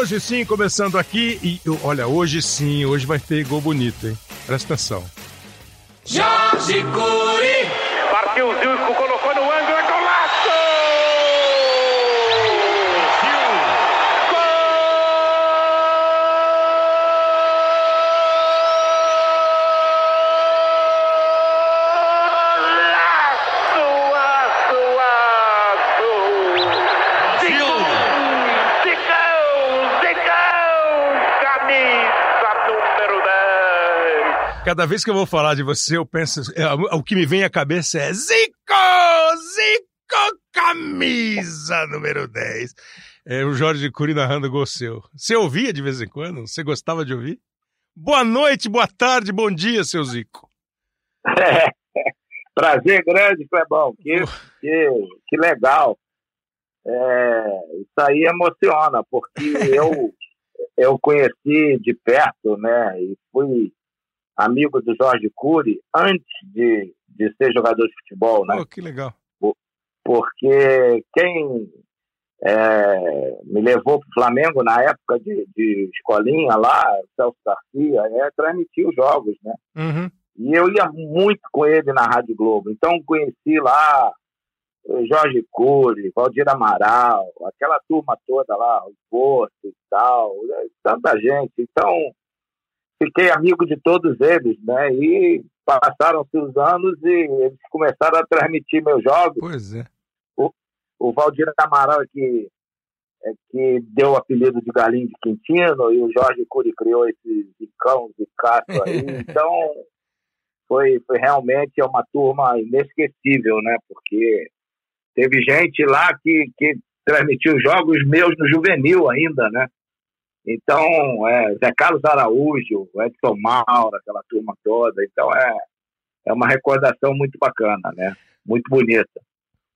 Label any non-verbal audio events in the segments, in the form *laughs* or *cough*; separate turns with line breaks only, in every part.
Hoje sim, começando aqui. E olha, hoje sim, hoje vai ter gol bonito, hein? Presta atenção.
Jorge Curi!
Cada vez que eu vou falar de você, eu penso. é, o que me vem à cabeça é Zico! Zico, camisa número 10. É o Jorge Cury narrando gol seu. Você ouvia de vez em quando? Você gostava de ouvir? Boa noite, boa tarde, bom dia, seu Zico. *laughs*
Prazer grande, Clebão. Que, que, que legal. É, isso aí emociona, porque *laughs* eu, eu conheci de perto, né? E fui amigo do Jorge Cury antes de, de ser jogador de futebol, né?
Pô, que legal.
Porque quem é, me levou para o Flamengo na época de, de escolinha lá, Celso Garcia, é, transmitia os jogos, né?
Uhum.
E eu ia muito com ele na Rádio Globo. Então conheci lá eh, Jorge Cury, Valdir Amaral, aquela turma toda lá, o Porto e tal, eh, tanta gente. Então fiquei amigo de todos eles, né? E passaram-se os anos e eles começaram a transmitir meus jogos.
Pois é.
O Valdir Amaral é que, é que deu o apelido de Galinho de Quintino e o Jorge Cury criou esse zicão, zicaço aí. *laughs* Então foi, foi realmente uma turma inesquecível, né? Porque teve gente lá que, que transmitiu jogos meus no juvenil ainda, né? Então, é, Zé Carlos Araújo, Edson Mauro, aquela turma toda. Então, é, é uma recordação muito bacana, né? Muito bonita.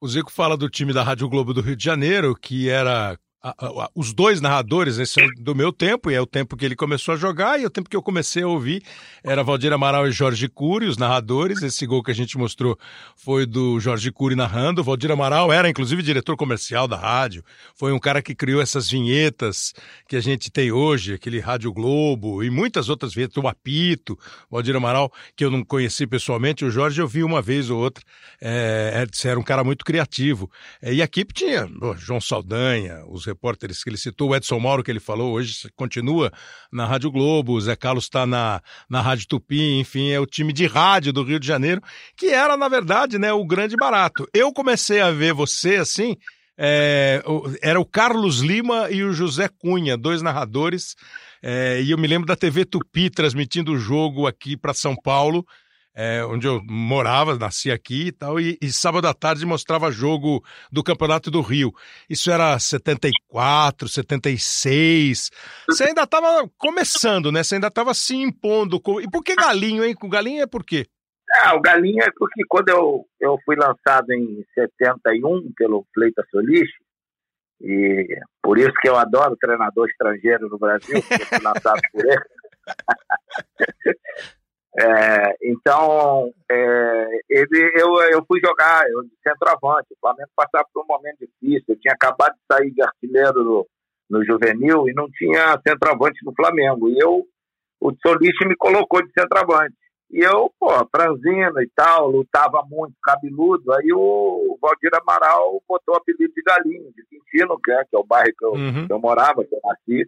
O Zico fala do time da Rádio Globo do Rio de Janeiro, que era a- a- os dois narradores, esse é do meu tempo, e é o tempo que ele começou a jogar, e o tempo que eu comecei a ouvir era Valdir Amaral e Jorge Cury, os narradores. Esse gol que a gente mostrou foi do Jorge Cury narrando. O Valdir Amaral era, inclusive, diretor comercial da rádio, foi um cara que criou essas vinhetas que a gente tem hoje, aquele Rádio Globo, e muitas outras vinhetas, o Apito, o Valdir Amaral, que eu não conheci pessoalmente, o Jorge eu vi uma vez ou outra, é, é, era um cara muito criativo. É, e a equipe tinha João Saldanha, os repórteres que ele citou, o Edson Mauro, que ele falou, hoje continua na Rádio Globo, o Zé Carlos está na, na Rádio Tupi, enfim, é o time de rádio do Rio de Janeiro, que era, na verdade, né, o grande barato. Eu comecei a ver você assim. é, era o Carlos Lima e o José Cunha, dois narradores, é, e eu me lembro da TV Tupi transmitindo o jogo aqui para São Paulo, é, onde eu morava, nasci aqui e tal, e, e sábado à tarde mostrava jogo do Campeonato do Rio. Isso era 74, 76. Você ainda estava começando, né? Você ainda estava se impondo. com- E por que galinho, hein? Com galinho é por quê?
Ah, o Galinha é porque quando eu, eu fui lançado em 71 pelo Fleita Solis, e por isso que eu adoro treinador estrangeiro no Brasil, porque eu fui lançado por ele. *laughs* É, então, é, ele, eu, eu fui jogar eu, de centroavante. O Flamengo passava por um momento difícil. Eu tinha acabado de sair de artilheiro no, no juvenil e não tinha centroavante no Flamengo. E eu, o Solis me colocou de centroavante. E eu, pô, franzino e tal, lutava muito, cabeludo. Aí o Valdir Amaral botou o apelido de Galinho, de Quintino, que é, que é o bairro que eu,
Uhum.
que eu morava, que eu nasci.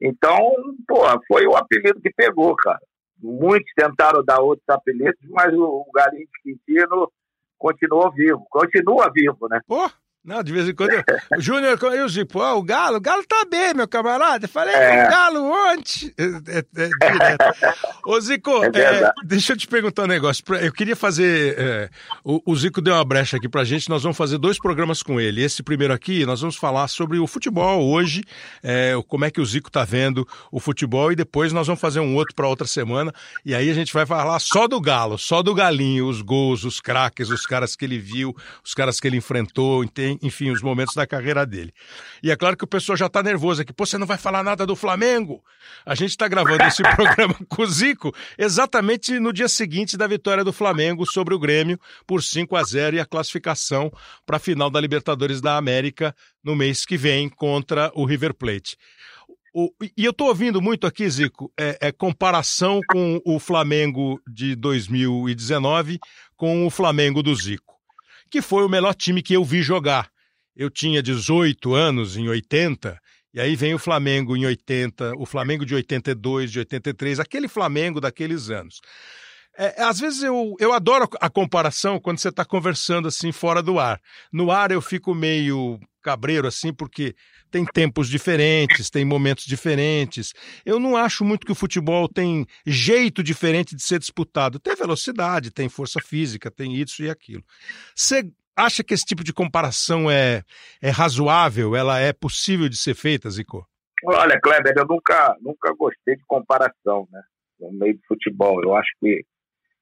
Então, pô, foi o apelido que pegou, cara. Muitos tentaram dar outros apelidos, mas o, o Galinho de Quintino continuou vivo. Continua vivo, né?
Pô, não, de vez em quando. eu- *laughs* O Júnior, quando eu digo, pô, o Galo, o Galo tá bem, meu camarada. Eu falei,
É.
o Galo ontem. É, é- é direto. *laughs* Ô, Zico,
É
é, deixa eu te perguntar um negócio. Eu queria fazer. é, o, o Zico deu uma brecha aqui pra gente, nós vamos fazer dois programas com ele. Esse primeiro aqui, nós vamos falar sobre o futebol hoje, é, o- como é que o Zico tá vendo o futebol, e depois nós vamos fazer um outro pra outra semana. E aí a gente vai falar só do Galo, só do Galinho, os gols, os craques, os caras que ele viu, os caras que ele enfrentou, enten- enfim, os momentos da carreira dele. E é claro que o pessoal já tá nervoso aqui. Pô, você não vai falar nada do Flamengo? A gente tá gravando esse *laughs* programa com o Zico exatamente no dia seguinte da vitória do Flamengo sobre o Grêmio por 5 a 0 e a classificação para a final da Libertadores da América no mês que vem contra o River Plate. O, e eu estou ouvindo muito aqui, Zico, é, é, comparação com o Flamengo de 2019 com o Flamengo do Zico, que foi o melhor time que eu vi jogar. Eu tinha 18 anos em 80, e aí vem o Flamengo em 80, o Flamengo de 82, de 83, aquele Flamengo daqueles anos. É, às vezes eu, eu adoro a comparação quando você está conversando assim fora do ar. No ar eu fico meio cabreiro assim, porque tem tempos diferentes, tem momentos diferentes. Eu não acho muito que o futebol tem jeito diferente de ser disputado. Tem velocidade, tem força física, tem isso e aquilo. Você acha que esse tipo de comparação é, é razoável? Ela é possível de ser feita, Zico?
Olha, Kleber, eu nunca, nunca gostei de comparação, né? No meio do futebol. Eu acho que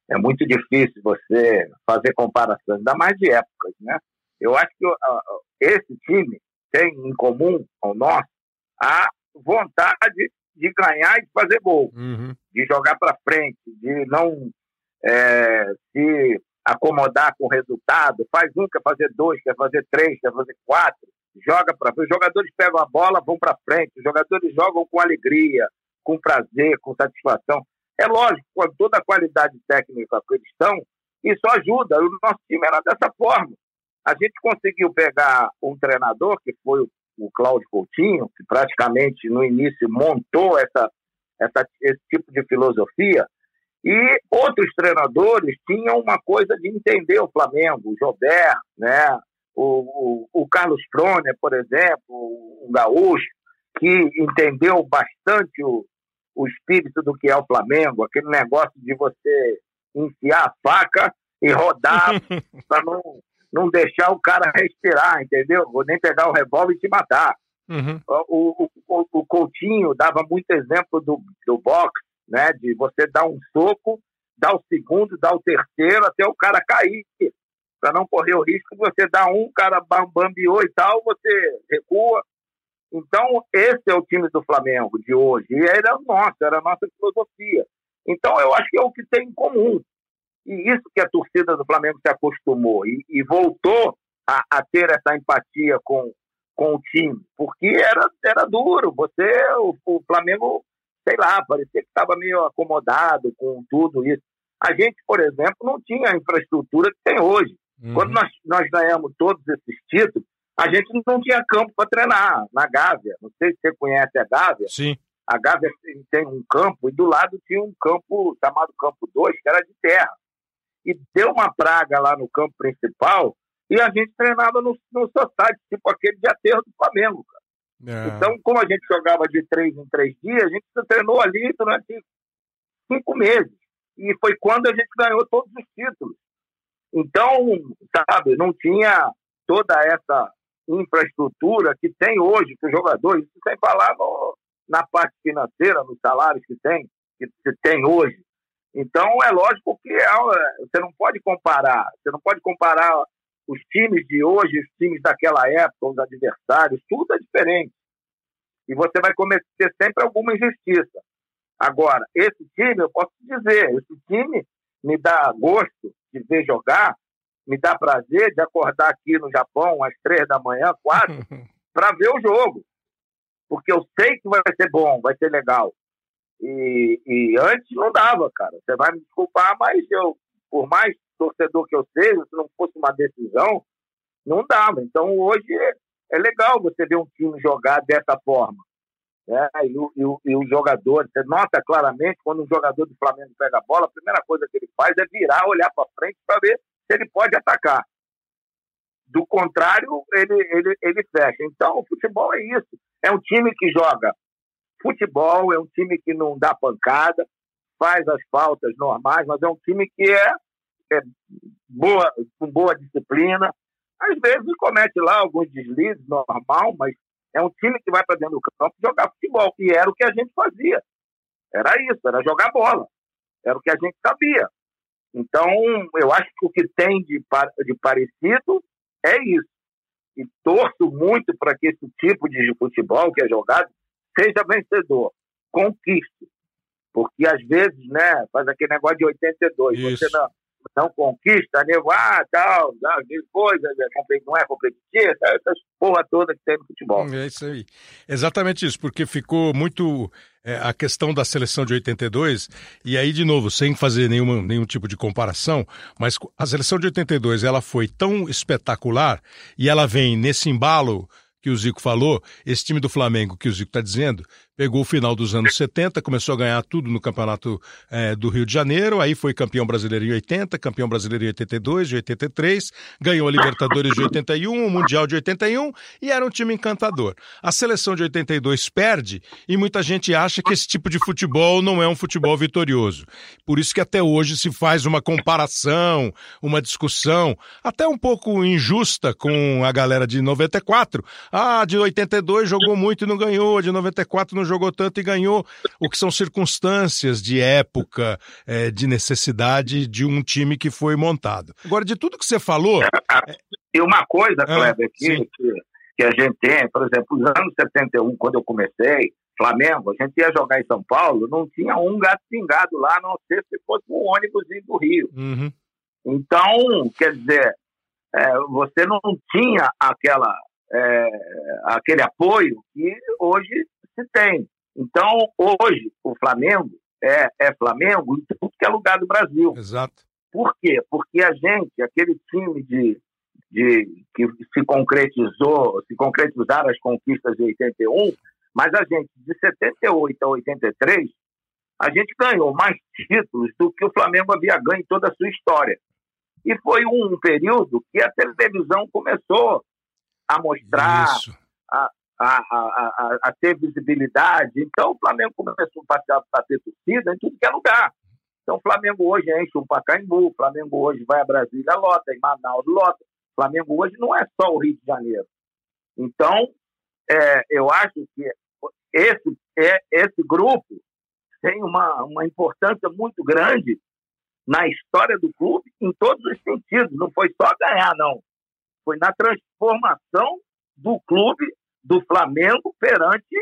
é muito difícil você fazer comparações, ainda mais de épocas, né? Eu acho que esse time tem em comum ao nosso a vontade de ganhar e de fazer gol,
uhum.
de jogar para frente, de não é, se acomodar com o resultado. Faz um, quer fazer dois, quer fazer três, quer fazer quatro. Joga para frente. Os jogadores pegam a bola, vão para frente. Os jogadores jogam com alegria, com prazer, com satisfação. É lógico, com toda a qualidade técnica que eles estão, isso ajuda. O nosso time era dessa forma. A gente conseguiu pegar um treinador, que foi o, o Cláudio Coutinho, que praticamente no início montou essa, essa, esse tipo de filosofia, e outros treinadores tinham uma coisa de entender o Flamengo, o Jobert, né? o, o, o Carlos Proner, por exemplo, um gaúcho, que entendeu bastante o, o espírito do que é o Flamengo, aquele negócio de você enfiar a faca e rodar *laughs* para não, não deixar o cara respirar, entendeu? Vou nem pegar o revólver e te matar.
Uhum.
O, o, o, Coutinho dava muito exemplo do, do boxe, né? De você dar um soco, dar o segundo, dar o terceiro, até o cara cair. Para não correr o risco, você dá um, o cara bambiou e tal, você recua. Então, esse é o time do Flamengo de hoje. E era o nosso, era a nossa filosofia. Então, eu acho que é o que tem em comum. E isso que a torcida do Flamengo se acostumou e, e voltou a, a, ter essa empatia com, com o time, porque era, era duro. Você, o, o Flamengo, sei lá, parecia que estava meio acomodado com tudo isso. A gente, por exemplo, não tinha a infraestrutura que tem hoje. Uhum. Quando nós, nós ganhamos todos esses títulos, a gente não tinha campo para treinar na Gávea. Não sei se você conhece a Gávea.
Sim.
A Gávea tem um campo e do lado tinha um campo chamado Campo 2, que era de terra e deu uma praga lá no campo principal e a gente treinava no, no society, tipo aquele de aterro do Flamengo, cara. É. Então, como a gente jogava de três em três dias, a gente treinou ali durante cinco meses. E foi quando a gente ganhou todos os títulos. Então, sabe, não tinha toda essa infraestrutura que tem hoje para os jogadores, isso sem falar no, na parte financeira, nos salários que tem, que se tem hoje. Então, é lógico que é, você não pode comparar. Você não pode comparar os times de hoje, os times daquela época, os adversários, tudo é diferente. E você vai cometer sempre alguma injustiça. Agora, esse time, eu posso dizer, esse time me dá gosto de ver jogar, me dá prazer de acordar aqui no Japão às três da manhã, quatro, *laughs* para ver o jogo. Porque eu sei que vai ser bom, vai ser legal. E, e, antes não dava, cara. Você vai me desculpar, mas eu, por mais torcedor que eu seja, se não fosse uma decisão, não dava. Então hoje é, é legal você ver um time jogar dessa forma. Né? E, o, e, o, e o jogador, você nota claramente quando um jogador do Flamengo pega a bola, a primeira coisa que ele faz é virar, olhar para frente para ver se ele pode atacar. Do contrário, ele, ele, ele fecha. Então, o futebol é isso. É um time que joga futebol, é um time que não dá pancada, faz as faltas normais, mas é um time que é, é boa, com boa disciplina. Às vezes comete lá alguns deslizes, normal, mas é um time que vai para dentro do campo jogar futebol, e era o que a gente fazia. Era isso, era jogar bola. Era o que a gente sabia. Então, eu acho que o que tem de, de parecido é isso. E torço muito para que esse tipo de futebol que é jogado seja vencedor, conquiste. Porque às vezes, né, faz aquele negócio de 82,
Isso.
você não, não conquista, nego, ah, tal, coisa, não é competitivo, essas porra toda que tem no futebol.
É isso aí. Exatamente isso, porque ficou muito é, a questão da seleção de 82, e aí, de novo, sem fazer nenhuma, nenhum tipo de comparação, mas a seleção de 82 ela foi tão espetacular e ela vem nesse embalo que o Zico falou, esse time do Flamengo que o Zico está dizendo, pegou o final dos anos 70, começou a ganhar tudo no campeonato é, do Rio de Janeiro, aí foi campeão brasileiro em 80, campeão brasileiro em 82, de 83, ganhou a Libertadores de 81, o Mundial de 81 e era um time encantador. A seleção de 82 perde e muita gente acha que esse tipo de futebol não é um futebol vitorioso. Por isso que até hoje se faz uma comparação, uma discussão, até um pouco injusta com a galera de 94. Ah, de 82 jogou muito e não ganhou, de 94 não jogou tanto e ganhou, o que são circunstâncias de época, é, de necessidade de um time que foi montado. Agora, de tudo que você falou.
E uma coisa, ah, Kleber, que, que, que, a gente tem, por exemplo, nos anos 71, quando eu comecei, Flamengo, a gente ia jogar em São Paulo, não tinha um gato pingado lá, não ser se fosse um ônibus do Rio.
Uhum.
Então, quer dizer, é, você não tinha aquela, é, aquele apoio que hoje se tem. Então, hoje, o Flamengo é, é Flamengo em tudo que é lugar do Brasil.
Exato.
Por quê? Porque a gente, aquele time de, de que se concretizou, se concretizaram as conquistas de 81, mas a gente, de 78 a 83, a gente ganhou mais títulos do que o Flamengo havia ganho em toda a sua história. E foi um período que a televisão começou a mostrar, a, a, a, a, ter visibilidade. Então, o Flamengo começou a ter torcida em tudo que é lugar. Então, o Flamengo hoje enche um Pacaembu, o Flamengo hoje vai a Brasília, lota, em Manaus, lota. O Flamengo hoje não é só o Rio de Janeiro. Então, é, eu acho que esse, é, esse grupo tem uma, uma importância muito grande na história do clube em todos os sentidos. Não foi só ganhar, não. Foi na transformação do clube do Flamengo perante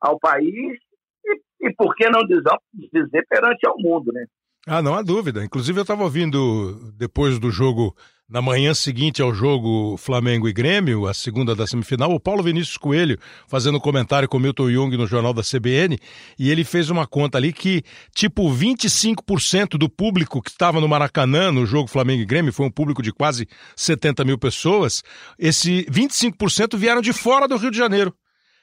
ao país e, e por que não dizer, perante ao mundo, né?
Ah, não há dúvida. Inclusive eu estava ouvindo depois do jogo, na manhã seguinte ao jogo Flamengo e Grêmio, a segunda da semifinal, o Paulo Vinícius Coelho fazendo comentário com Milton Jung no jornal da CBN, e ele fez uma conta ali que, tipo, 25% do público que estava no Maracanã no jogo Flamengo e Grêmio, foi um público de quase 70 mil pessoas, esse 25% vieram de fora do Rio de Janeiro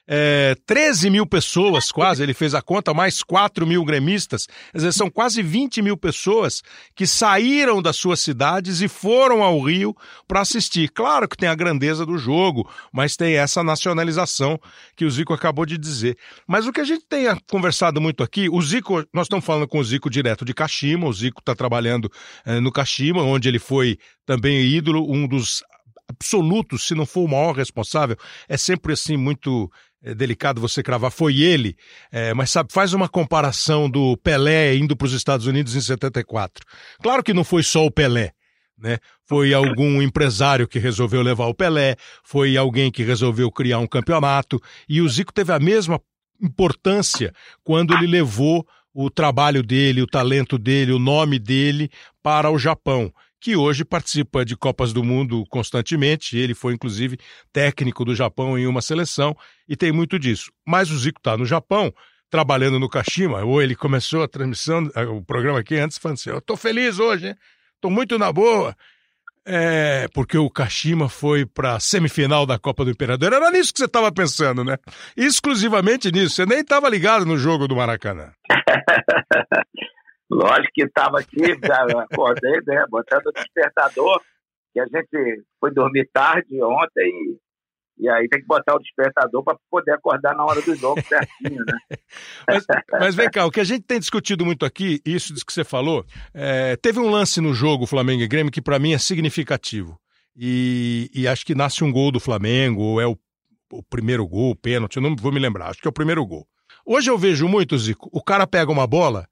é, 13 mil pessoas, quase, ele fez a conta, mais 4 mil gremistas. Quer dizer, são quase 20 mil pessoas que saíram das suas cidades e foram ao Rio para assistir. Claro que tem a grandeza do jogo, mas tem essa nacionalização que o Zico acabou de dizer. Mas o que a gente tem conversado muito aqui, o Zico, nós estamos falando com o Zico direto de Kashima, o Zico está trabalhando é, no Kashima, onde ele foi também ídolo, um dos absolutos, se não for o maior responsável, é sempre assim muito é delicado você cravar, foi ele, é, mas sabe, faz uma comparação do Pelé indo para os Estados Unidos em 74. Claro que não foi só o Pelé, né? Foi algum empresário que resolveu levar o Pelé, foi alguém que resolveu criar um campeonato, e o Zico teve a mesma importância quando ele levou o trabalho dele, o talento dele, o nome dele para o Japão que hoje participa de Copas do Mundo constantemente. Ele foi, inclusive, técnico do Japão em uma seleção e tem muito disso. Mas o Zico está no Japão, trabalhando no Kashima, ou ele começou a transmissão, o programa aqui antes, falando assim: Eu estou feliz hoje, estou muito na boa. É, porque o Kashima foi para a semifinal da Copa do Imperador. Era nisso que você estava pensando, né? Exclusivamente nisso. Você nem estava ligado no jogo do Maracanã. *laughs*
Lógico que estava aqui, já acordei, né? Botando o despertador, que a gente foi dormir tarde ontem e, e aí tem que botar o despertador para poder acordar na hora do jogo certinho, né? *laughs*
mas, mas, vem cá, o que a gente tem discutido muito aqui, isso que você falou, é, teve um lance no jogo Flamengo e Grêmio que para mim é significativo. E, e, acho que nasce um gol do Flamengo, ou é o, o primeiro gol, o pênalti, eu não vou me lembrar, acho que é o primeiro gol. Hoje eu vejo muito, Zico, o cara pega uma bola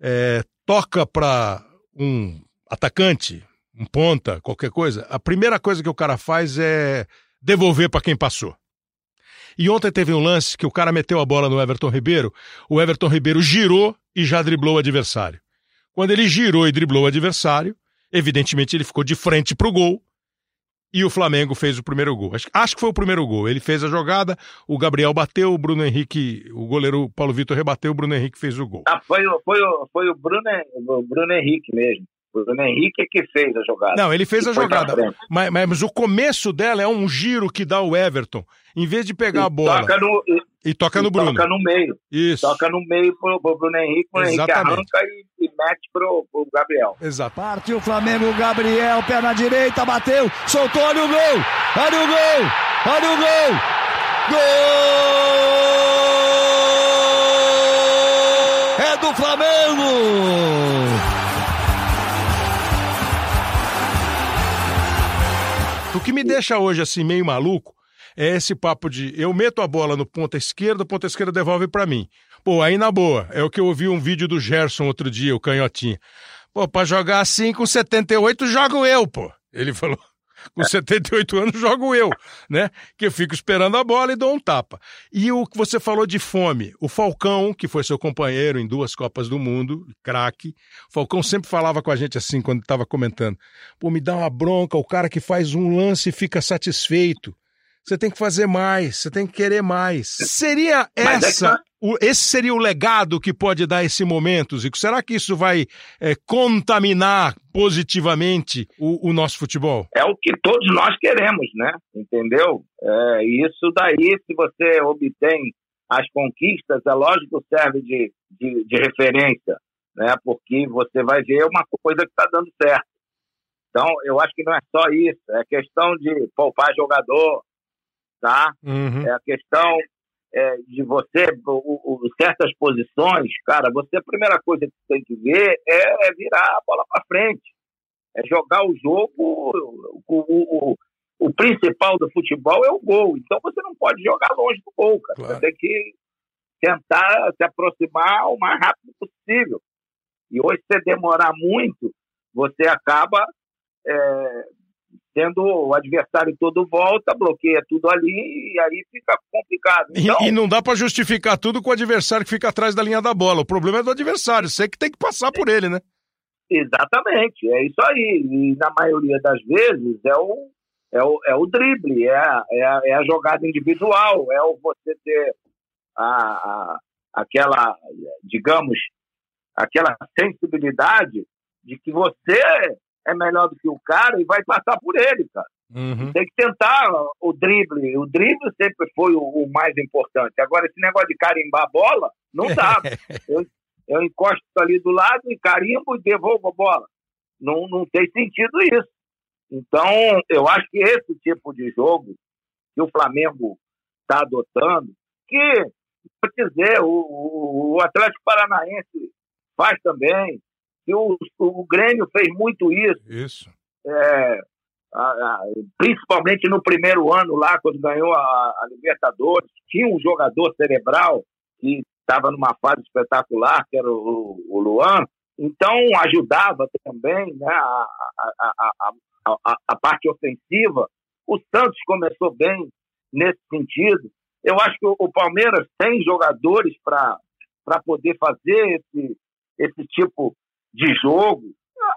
é, toca para um atacante, um ponta, qualquer coisa, a primeira coisa que o cara faz é devolver para quem passou. E ontem teve um lance que o cara meteu a bola no Everton Ribeiro, o Everton Ribeiro girou e já driblou o adversário. Quando ele girou e driblou o adversário, Evidentemente, ele ficou de frente pro gol e o Flamengo fez o primeiro gol. Acho, acho, que foi o primeiro gol. Ele fez a jogada, o Gabriel bateu, o Bruno Henrique, o goleiro Paulo Vitor rebateu, o Bruno Henrique fez o gol.
Ah, foi, foi, foi o, Bruno, o Bruno Henrique mesmo. O Bruno Henrique é que fez a jogada.
Não, ele fez a jogada. Mas, mas, mas, o começo dela é um giro que dá o Everton. Em vez de pegar
e
a bola.
Toca no,
e, e toca no Bruno.
Toca no meio.
Isso.
Toca no meio pro, pro Bruno Henrique, o Henrique arranca e, e mete pro, pro Gabriel.
Exato.
Partiu o Flamengo, Gabriel, perna direita, bateu, soltou, olha o gol! Olha o gol! Olha o gol! Gol! É do Flamengo!
O que me deixa hoje assim meio maluco é esse papo de eu meto a bola no ponta esquerda, o ponta esquerda devolve para mim. Pô, aí na boa, é o que eu ouvi um vídeo do Gerson outro dia, o canhotinha. Pô, pra jogar assim com 78, jogo eu, pô. Ele falou. *laughs* Com 78 anos, jogo eu, né? Que eu fico esperando a bola e dou um tapa. E o que você falou de fome, o Falcão, que foi seu companheiro em duas Copas do Mundo, craque, Falcão sempre falava com a gente assim quando estava comentando: pô, me dá uma bronca, o cara que faz um lance fica satisfeito. Você tem que fazer mais, você tem que querer mais. Seria essa, o, esse seria o legado que pode dar esse momento, Zico? Será que isso vai é, contaminar positivamente o, o, nosso futebol?
É o que todos nós queremos, né? Entendeu? É, isso daí, se você obtém as conquistas, é lógico que serve de, de, de referência, né? Porque você vai ver uma coisa que está dando certo. Então, eu acho que não é só isso, é questão de poupar jogador, tá?
Uhum.
É a questão é, de você, o, o, certas posições, cara, você a primeira coisa que tem que ver é, é virar a bola para frente, é jogar o jogo. O, o, o, principal do futebol é o gol, então você não pode jogar longe do gol, cara. Claro. Você tem que tentar se aproximar o mais rápido possível. E hoje, se demorar muito, você acaba é, tendo o adversário todo volta, bloqueia tudo ali e aí fica complicado.
Então, e, e, não dá para justificar tudo com o adversário que fica atrás da linha da bola. O problema é do adversário, você que tem que passar por ele, né?
Exatamente, é isso aí. E na maioria das vezes é o, é o, é o drible, é a, é, a, é a jogada individual, é o você ter a, a, aquela, digamos, aquela sensibilidade de que você é melhor do que o cara e vai passar por ele, cara.
Uhum.
Tem que tentar o drible. O drible sempre foi o, o, mais importante. Agora, esse negócio de carimbar a bola, não dá. *laughs* eu, eu encosto ali do lado e carimbo e devolvo a bola. Não, não tem sentido isso. Então, eu acho que esse tipo de jogo que o Flamengo está adotando, que, vou dizer, o, o, o Atlético Paranaense faz também, o, o Grêmio fez muito isso.
Isso.
É, a, a, principalmente no primeiro ano lá, quando ganhou a, a Libertadores, tinha um jogador cerebral que estava numa fase espetacular, que era o, o Luan, então ajudava também né, a, a, a, parte ofensiva. O Santos começou bem nesse sentido. Eu acho que o, o Palmeiras tem jogadores para poder fazer esse, esse tipo de jogo.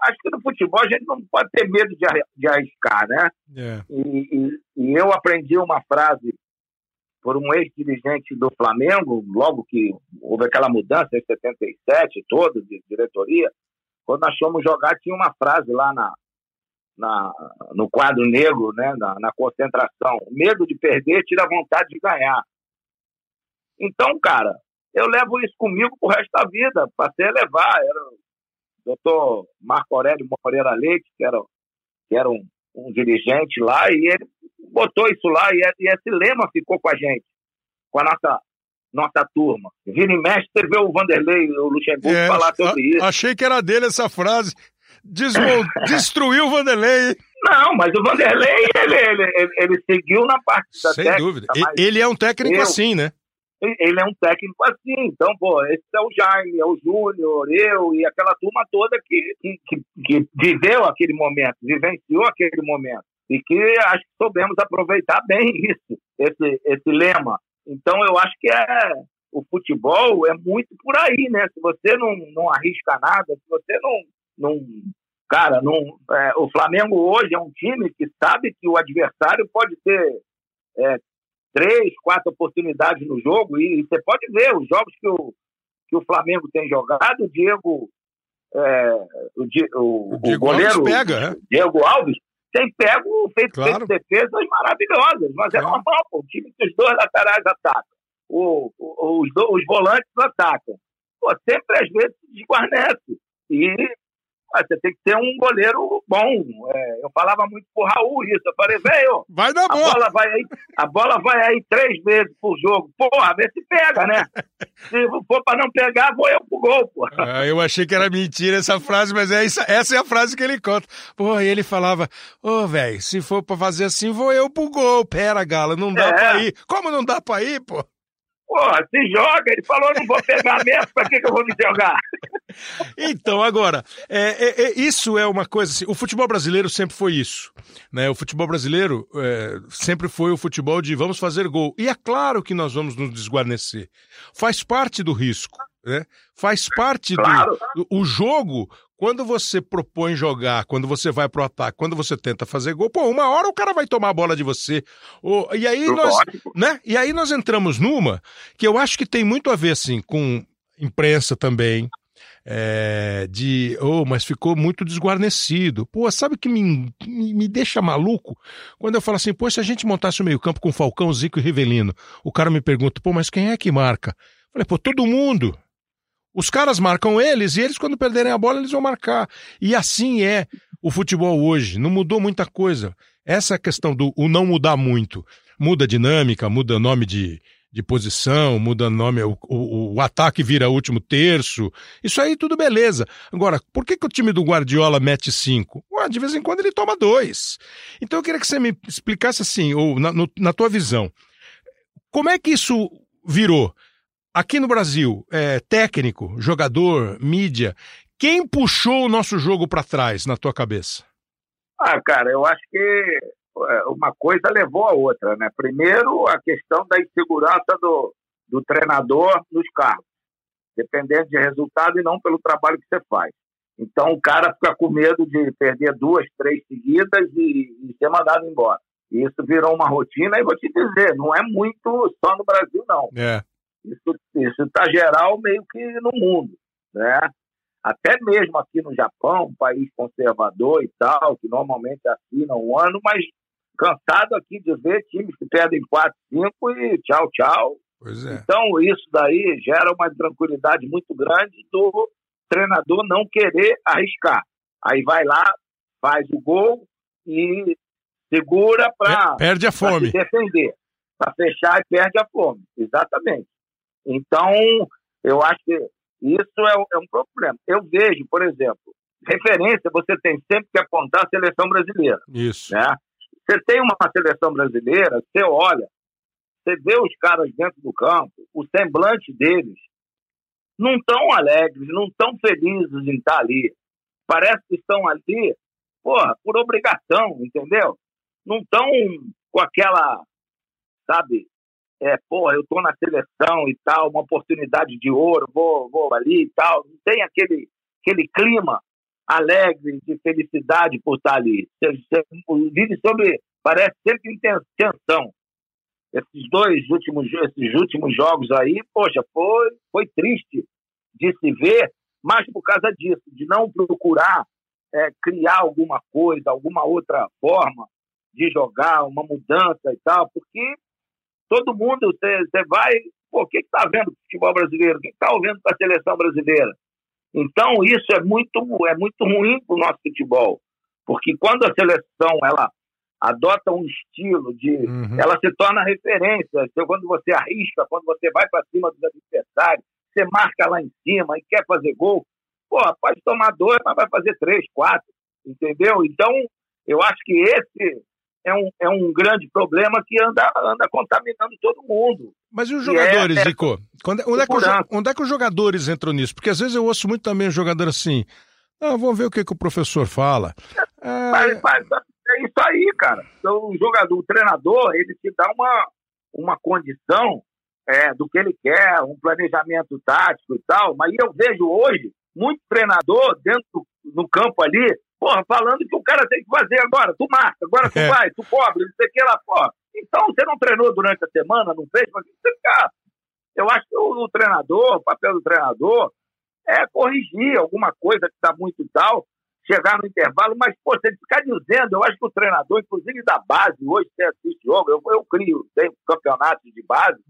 Acho que no futebol a gente não pode ter medo de, de arriscar, né?
É.
E, e, e, eu aprendi uma frase por um ex-dirigente do Flamengo, logo que houve aquela mudança em 77, todo, de diretoria, quando nós fomos jogar, tinha uma frase lá na, na, no quadro negro, né, na, na concentração: medo de perder tira a vontade de ganhar. Então, cara, eu levo isso comigo pro resto da vida, passei a levar. Era, doutor Marco Aurélio Moreira Leite, que era, que era um, um dirigente lá, e ele botou isso lá, e, e esse lema ficou com a gente, com a nossa nossa turma. Vira e mexe, você vê o Vanderlei, o Luxemburgo é, falar sobre a, isso.
Achei que era dele essa frase. Desmol... *laughs* Destruiu o Vanderlei.
Não, mas o Vanderlei, ele, ele, ele, ele seguiu na parte da
Sem técnica, dúvida. Ele é um técnico eu, assim, né?
Ele é um técnico assim. Então, pô, esse é o Jaime, é o Júnior, eu e aquela turma toda que, que, que, viveu aquele momento, vivenciou aquele momento. E que acho que soubemos aproveitar bem isso, esse, esse lema. Então, eu acho que é o futebol é muito por aí, né? Se você não, não arrisca nada, se você não, não, Cara, não, é, o Flamengo hoje é um time que sabe que o adversário pode ter é, três, quatro oportunidades no jogo e, e você pode ver os jogos que o, que o Flamengo tem jogado, o Diego, é, o, o-
O Diego
goleiro
Alves pega, é.
Diego Alves tem pego, feito,
Claro.
feito defesas maravilhosas, mas é
Claro.
normal, pô, o time que os dois laterais atacam, o, os, do- os volantes atacam. Pô, sempre às vezes se desguarnece. E você tem que ter um goleiro bom. É, eu falava muito pro Raul isso. Eu falei, velho,
Vai dar
a
boa.
bola vai aí, a bola vai aí três vezes por jogo. Porra, vê se pega, né? Se for pra não pegar, vou eu pro gol, pô.
Ah, eu achei que era mentira essa frase, mas é isso, essa é a frase que ele conta. Pô, e ele falava, ô, velho, se for pra fazer assim, vou eu pro gol. Pera, Gala, não dá
É.
pra ir. Como não dá pra ir, pô?
Porra, se joga. Ele falou, não vou pegar mesmo, pra que, que eu vou me jogar? *laughs*
Então, agora, é, é, é, isso é uma coisa assim, o futebol brasileiro sempre foi isso, né? O futebol brasileiro é, sempre foi o futebol de vamos fazer gol. E é claro que nós vamos nos desguarnecer. Faz parte do risco, né? Faz parte
Claro.
do, do- o jogo. Quando você propõe jogar, quando você vai pro ataque, quando você tenta fazer gol, pô, uma hora o cara vai tomar a bola de você. E aí nós, né? E aí nós entramos numa que eu acho que tem muito a ver assim com imprensa também, é, de, oh, mas ficou muito desguarnecido. Pô, sabe o que me, me, me deixa maluco? Quando eu falo assim, pô, se a gente montasse o meio campo com Falcão, Zico e Rivelino, o cara me pergunta, pô, mas quem é que marca? Eu falei, pô, todo mundo. Os caras marcam eles e eles, quando perderem a bola, eles vão marcar. E assim é o futebol hoje. Não mudou muita coisa. Essa é questão do o não mudar muito. Muda dinâmica, muda nome de, de posição, muda nome, o, o, o ataque vira último terço. Isso aí tudo beleza. Agora, por que, que o time do Guardiola mete cinco? Ué, de vez em quando ele toma dois. Então eu queria que você me explicasse assim, ou na, no- na tua visão, como é que isso virou? Aqui no Brasil, é, técnico, jogador, mídia, quem puxou o nosso jogo para trás na tua cabeça?
Ah, cara, eu acho que é, uma coisa levou a outra, né? Primeiro, a questão da insegurança do, do treinador nos cargos, dependendo de resultado e não pelo trabalho que você faz. Então, o cara fica com medo de perder duas, três seguidas e, e ser mandado embora. E isso virou uma rotina, e vou te dizer, não é muito só no Brasil, não.
É.
Isso está geral meio que no mundo, né? Até mesmo aqui no Japão, um país conservador e tal, que normalmente assina um ano, mas cansado aqui de ver times que perdem 4, 5 e tchau, tchau.
Pois é.
Então, isso daí gera uma tranquilidade muito grande do treinador não querer arriscar. Aí vai lá, faz o gol e segura para
Per- Perde a fome.
se defender, para fechar e perde a fome. Exatamente. Então, eu acho que isso é, um- é um problema. Eu vejo, por exemplo, referência você tem sempre que apontar a seleção brasileira.
Isso.
Né? Você tem uma seleção brasileira, você olha, você vê os caras dentro do campo, o semblante deles, não tão alegres, não tão felizes em estar ali. Parece que estão ali, porra, por obrigação, entendeu? Não estão com aquela, sabe, é, porra, eu tô na seleção e tal, uma oportunidade de ouro, vou, vou ali e tal. Não tem aquele, aquele clima alegre, de felicidade por estar ali. Vive sobre, parece sempre em ten- tensão. Esses dois últimos, esses últimos jogos aí, poxa, foi, foi triste de se ver, mas por causa disso, de não procurar é, criar alguma coisa, alguma outra forma de jogar, uma mudança e tal, porque todo mundo, você vai, pô, o que está vendo o futebol brasileiro? O que está vendo com a seleção brasileira? Então, isso é muito, é muito ruim para o nosso futebol, porque quando a seleção ela adota um estilo de.
Uhum.
Ela se torna referência. Então, quando você arrisca, quando você vai para cima dos adversários, você marca lá em cima e quer fazer gol, pô, pode tomar dois, mas vai fazer três, quatro, entendeu? Então, eu acho que esse é um, é um grande problema que anda, anda contaminando todo mundo.
Mas e os jogadores,
é- é-
Zico? Quando- onde, é que os, onde é que os jogadores entram nisso? Porque às vezes eu ouço muito também o jogador assim. Ah, vamos ver o que, que o professor fala. Ah,
Mas, mas é isso aí, cara. Então, o jogador, o treinador, ele te dá uma, uma condição é, do que ele quer, um planejamento tático e tal. Mas eu vejo hoje muito treinador dentro no campo ali porra, falando que o cara tem que fazer agora, tu marca, agora tu
É.
vai, tu cobre, não sei o que lá, porra. Então, você não treinou durante a semana, não fez, mas você ficar. Eu acho que o, o treinador, o papel do treinador é corrigir alguma coisa que está muito tal, chegar no intervalo, mas, pô, ele ficar dizendo, eu acho que o treinador, inclusive da base, hoje você assiste jogo, eu, eu crio, tenho campeonatos de base,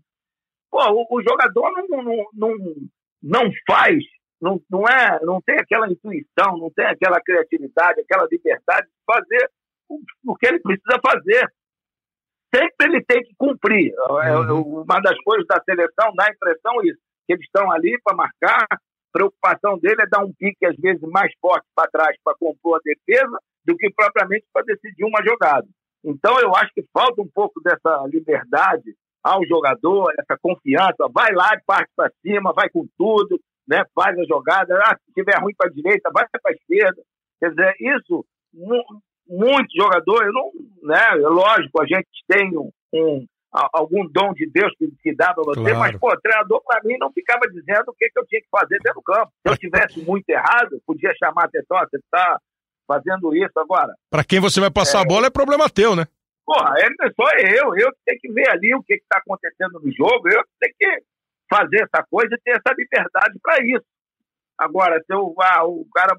pô, o, o jogador não, não, não, não faz, não, não, é, não tem aquela intuição, não tem aquela criatividade, aquela liberdade de fazer o, que ele precisa fazer. Sempre ele tem que cumprir. É,
Uhum.
Uma das coisas da seleção dá a impressão isso, que eles estão ali para marcar, a preocupação dele é dar um pique, às vezes, mais forte para trás para compor a defesa do que propriamente para decidir uma jogada. Então, eu acho que falta um pouco dessa liberdade ao jogador, essa confiança. Vai lá, parte para cima, vai com tudo, né? faz a jogada. Ah, se tiver ruim para a direita, vai para a esquerda. Quer dizer, isso, mu- muitos jogadores, não, né? é lógico, a gente tem um, um- algum dom de Deus que, que dá para você,
Claro.
mas, pô, o treinador, para mim, não ficava dizendo o que, que eu tinha que fazer dentro do campo. Se eu tivesse *laughs* muito errado, podia chamar a atenção, "Ó, você está fazendo isso agora.
Pra quem você vai passar a bola é problema teu, né?
Porra, é é só eu, eu que tenho que ver ali o que está acontecendo no jogo, eu que tenho que fazer essa coisa e ter essa liberdade para isso. Agora, se eu, ah, o cara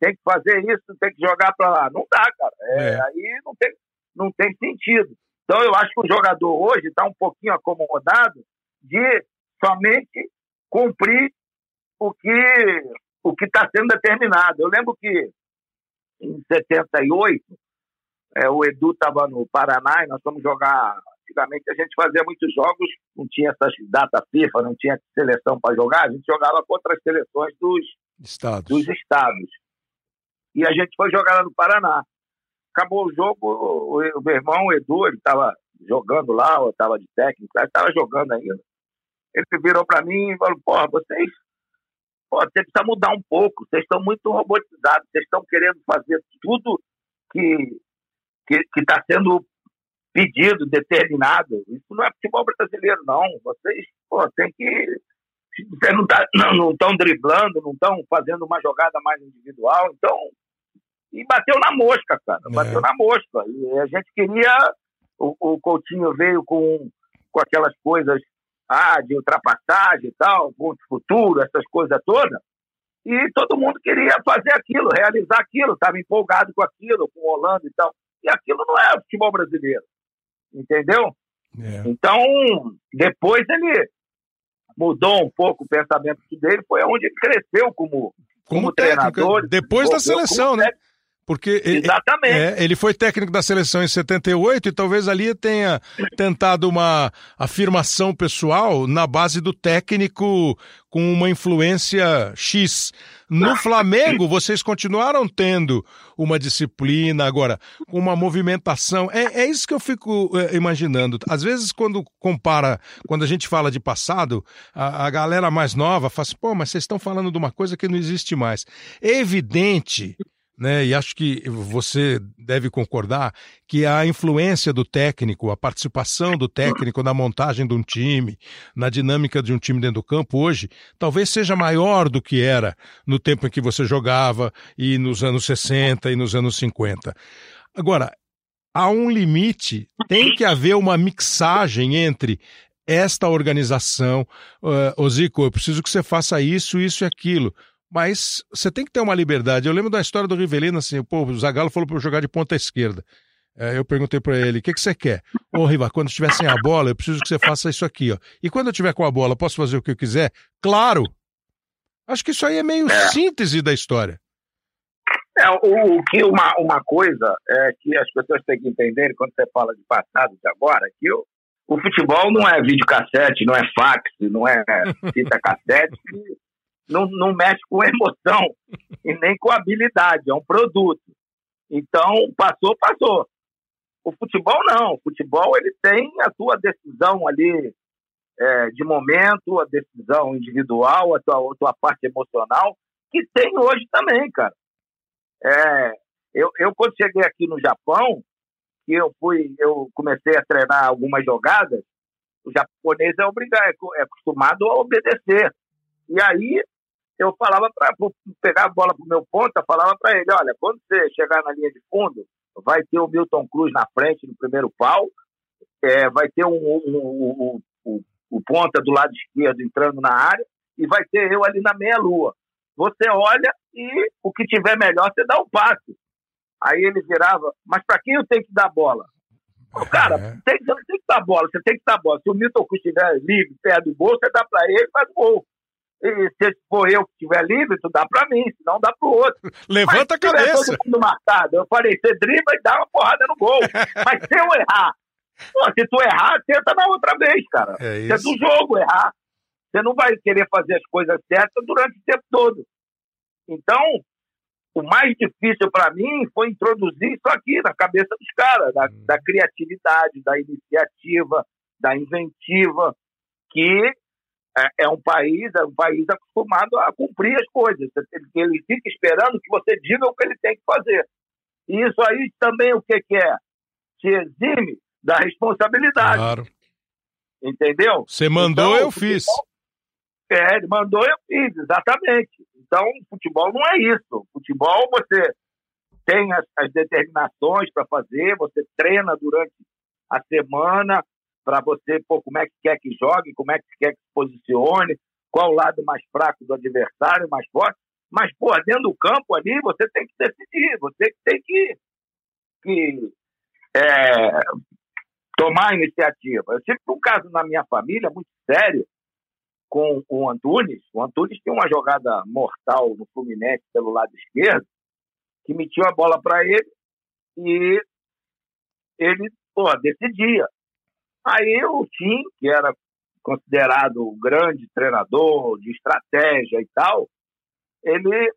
tem que fazer isso, tem que jogar para lá, não dá, cara. É,
É.
Aí não tem, não tem sentido. Então, eu acho que o jogador hoje está um pouquinho acomodado de somente cumprir o que o que está sendo determinado. Eu lembro que em 78 é, o Edu estava no Paraná e nós fomos jogar. Antigamente a gente fazia muitos jogos, não tinha essas data FIFA, não tinha seleção para jogar, a gente jogava contra as seleções dos,
Estados.
dos estados. E a gente foi jogar lá no Paraná. Acabou o jogo, o, meu irmão, o Edu, ele estava jogando lá, eu estava de técnico, ele estava jogando ainda. Ele virou para mim e falou: Porra, vocês, pô, você precisa mudar um pouco, vocês estão muito robotizados, vocês estão querendo fazer tudo que que está sendo pedido, determinado. Isso não é futebol brasileiro, não. Vocês pô, tem que. Vocês não tá, não estão driblando, não estão fazendo uma jogada mais individual. Então. E bateu na mosca, cara.
É.
Bateu na mosca. E a gente queria. O, o Coutinho veio com, com aquelas coisas ah, de ultrapassagem e tal, ponto futuro, essas coisas todas. E todo mundo queria fazer aquilo, realizar aquilo, estava empolgado com aquilo, com o Holanda e tal. E aquilo não é futebol brasileiro. Entendeu?
É.
Então, depois ele mudou um pouco o pensamento dele, foi onde ele cresceu como,
Como
como
técnico,
treinador.
depois da seleção, né? Porque ele,
Exatamente.
é, ele foi técnico da seleção em 78 e talvez ali tenha tentado uma afirmação pessoal na base do técnico com uma influência X. No Flamengo, vocês continuaram tendo uma disciplina, agora, com uma movimentação. É, é isso que eu fico é, imaginando. Às vezes, quando compara, quando a gente fala de passado, a, a galera mais nova fala assim, pô, mas vocês estão falando de uma coisa que não existe mais. É evidente né? E acho que você deve concordar que a influência do técnico, a participação do técnico na montagem de um time, na dinâmica de um time dentro do campo hoje, talvez seja maior do que era no tempo em que você jogava e nos anos 60 e nos anos 50. Agora, há um limite, tem que haver uma mixagem entre esta organização, uh, ô Zico, eu preciso que você faça isso, isso e aquilo. Mas você tem que ter uma liberdade. Eu lembro da história do Rivelino, assim, pô, o Zagallo falou para eu jogar de ponta esquerda. É, eu perguntei para ele, o que, que você quer? Ô, Riva, quando estiver sem a bola, eu preciso que você faça isso aqui, ó. E quando eu tiver com a bola, posso fazer o que eu quiser? Claro! Acho que isso aí é meio
É.
síntese da história.
É, o, o que uma, uma coisa é que as pessoas têm que entender quando você fala de passado e de agora, que o, o futebol não é videocassete, não é fax, não é fita cassete, *laughs* não, não mexe com *laughs* emoção e nem com habilidade, é um produto. Então, passou, passou. O futebol não, o futebol ele tem a sua decisão ali é, de momento, a decisão individual, a tua, a tua parte emocional, que tem hoje também, cara. É, eu, eu, quando cheguei aqui no Japão, que eu fui, eu comecei a treinar algumas jogadas, o japonês é obrigado, é, é acostumado a obedecer. E aí eu falava para pegar a bola pro meu ponta, falava para ele, olha, quando você chegar na linha de fundo, vai ter o Milton Cruz na frente no primeiro pau, é, vai ter um, um, um, o ponta do lado esquerdo entrando na área e vai ter eu ali na meia-lua. Você olha e o que tiver melhor, você dá o um passe. Aí ele virava, mas para quem eu tenho que dar bola? Pô, cara, é. tem, você tem que dar bola, você tem que dar bola. Se o Milton Cruz estiver livre, perto do gol, você dá para ele e faz gol. E se for eu que estiver livre, tu dá para mim, senão dá para o outro. *laughs*
Levanta
Mas,
a cabeça.
todo mundo marcado, eu falei, você dribla e dá uma porrada no gol. *laughs* Mas se eu errar, pô, se tu errar, tenta na outra vez, cara.
É
isso. É do jogo errar. Você não vai querer fazer as coisas certas durante o tempo todo. Então, o mais difícil para mim foi introduzir isso aqui na cabeça dos caras, da, hum. da criatividade, da iniciativa, da inventiva, que é, é, um país, é um país acostumado a cumprir as coisas. Ele fica esperando que você diga o que ele tem que fazer. E isso aí também o que, que é? Te exime da responsabilidade.
Claro.
Entendeu?
Você mandou, então, eu fiz.
É, ele mandou, eu fiz, exatamente. Então, futebol não é isso. Futebol você tem as, as determinações para fazer, você treina durante a semana, para você, pô, como é que quer que jogue, como é que quer que se posicione, qual o lado mais fraco do adversário, mais forte. Mas, pô, dentro do campo ali, você tem que decidir, você tem que, que é, tomar iniciativa. Eu tive um caso na minha família muito sério com o Antunes. O Antunes tem uma jogada mortal no Fluminense pelo lado esquerdo, que metiu a bola para ele e ele pô, decidia. Aí o Tim, que era considerado um grande treinador de estratégia e tal, ele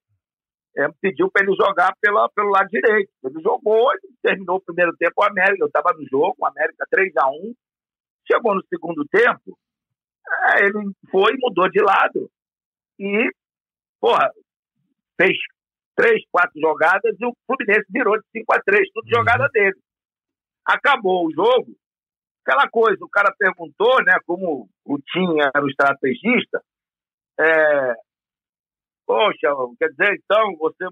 é, pediu para ele jogar pela, pelo lado direito. Ele jogou, ele terminou o primeiro tempo o América. Eu estava no jogo, o América 3 a 1 Chegou no segundo tempo, é, ele foi, mudou de lado e, porra, fez três, quatro jogadas e o Fluminense virou de 5 a 3 tudo uhum. jogada dele. Acabou o jogo, aquela coisa, o cara perguntou, né, como o Tim era o estrategista, é, poxa, quer dizer, então, você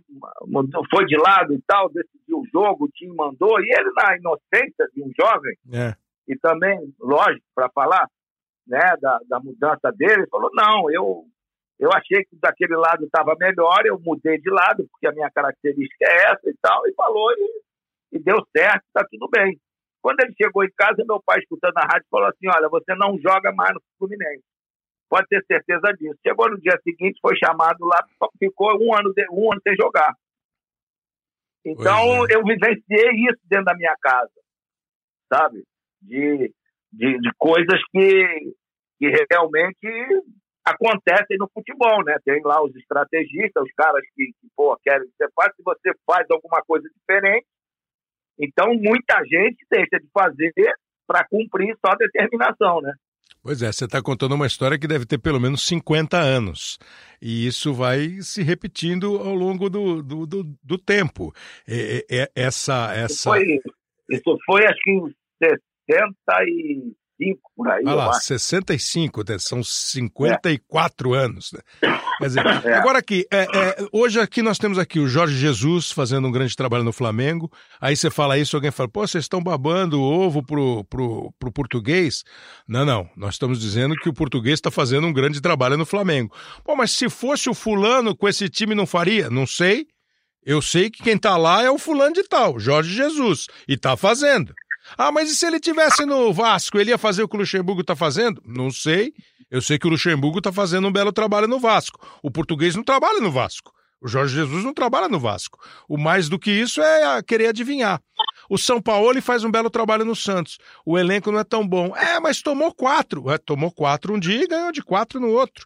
foi de lado e tal, decidiu o jogo, o Tim mandou, e ele na inocência de um jovem,
é.
e também, lógico, para falar, né, da, da mudança dele, falou, não, eu, eu achei que daquele lado estava melhor, eu mudei de lado, porque a minha característica é essa e tal, e falou, e, e deu certo, está tudo bem. Quando ele chegou em casa, meu pai, escutando a rádio, falou assim: Olha, você não joga mais no Fluminense. Pode ter certeza disso. Chegou no dia seguinte, foi chamado lá, ficou um ano, de, um ano sem jogar. Então, é. eu vivenciei isso dentro da minha casa, sabe? De, de, de coisas que, que realmente acontecem no futebol, né? Tem lá os estrategistas, os caras que, que pô, querem que você faça. Se você faz alguma coisa diferente, então, muita gente deixa de fazer para cumprir só a determinação, né?
Pois é, você está contando uma história que deve ter pelo menos 50 anos. E isso vai se repetindo ao longo do, do, do, do tempo. É, é, é essa, essa... Isso,
foi, isso foi, acho que em 60 e 65 por aí.
Olha lá, 65, né? são 54 é. anos. Né? Quer dizer, *laughs* é. agora aqui, é, é, hoje aqui nós temos aqui o Jorge Jesus fazendo um grande trabalho no Flamengo. Aí você fala isso, alguém fala, pô, vocês estão babando o ovo pro, pro, pro português? Não, não. Nós estamos dizendo que o português está fazendo um grande trabalho no Flamengo. Pô, mas se fosse o fulano com esse time não faria? Não sei. Eu sei que quem tá lá é o fulano de tal, Jorge Jesus, e tá fazendo. Ah, mas e se ele tivesse no Vasco, ele ia fazer o que o Luxemburgo está fazendo? Não sei. Eu sei que o Luxemburgo está fazendo um belo trabalho no Vasco. O português não trabalha no Vasco. O Jorge Jesus não trabalha no Vasco. O mais do que isso é querer adivinhar. O São Paulo faz um belo trabalho no Santos. O elenco não é tão bom. É, mas tomou quatro. É, tomou quatro um dia e ganhou de quatro no outro.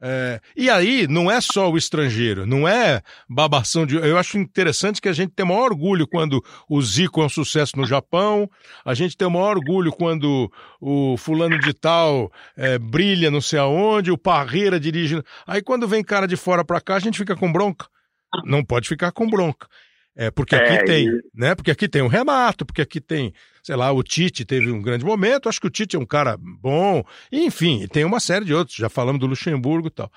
É, e aí, não é só o estrangeiro, não é babação de. Eu acho interessante que a gente tem maior orgulho quando o Zico é um sucesso no Japão, a gente tem o maior orgulho quando o fulano de tal é, brilha não sei aonde, o Parreira dirige. Aí quando vem cara de fora pra cá, a gente fica com bronca. Não pode ficar com bronca. É, porque aqui é, tem, e... né? Porque aqui tem o Renato, porque aqui tem, sei lá, o Tite teve um grande momento, acho que o Tite é um cara bom, enfim, tem uma série de outros, já falamos do Luxemburgo e tal.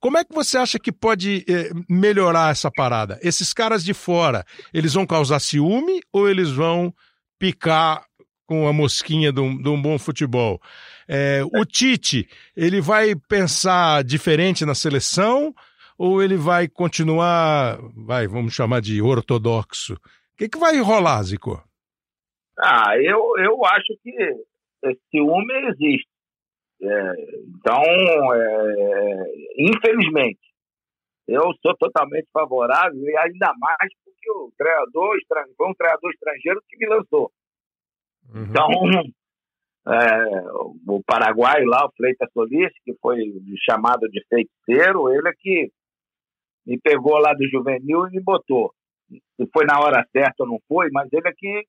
Como é que você acha que pode eh, melhorar essa parada? Esses caras de fora, eles vão causar ciúme ou eles vão picar com a mosquinha de um, de um bom futebol? É, o Tite, ele vai pensar diferente na seleção ou ele vai continuar, vai, vamos chamar de ortodoxo? O que, que vai rolar, Zico?
Ah, eu, eu acho que esse ciúme existe. É, então, é, infelizmente, eu sou totalmente favorável e ainda mais porque o treinador foi um treinador estrangeiro que me lançou. Uhum. Então, é, o Paraguai lá, o Fleitas Solis, que foi chamado de feiticeiro, ele é que me pegou lá do juvenil e me botou. Se foi na hora certa ou não foi, mas ele é que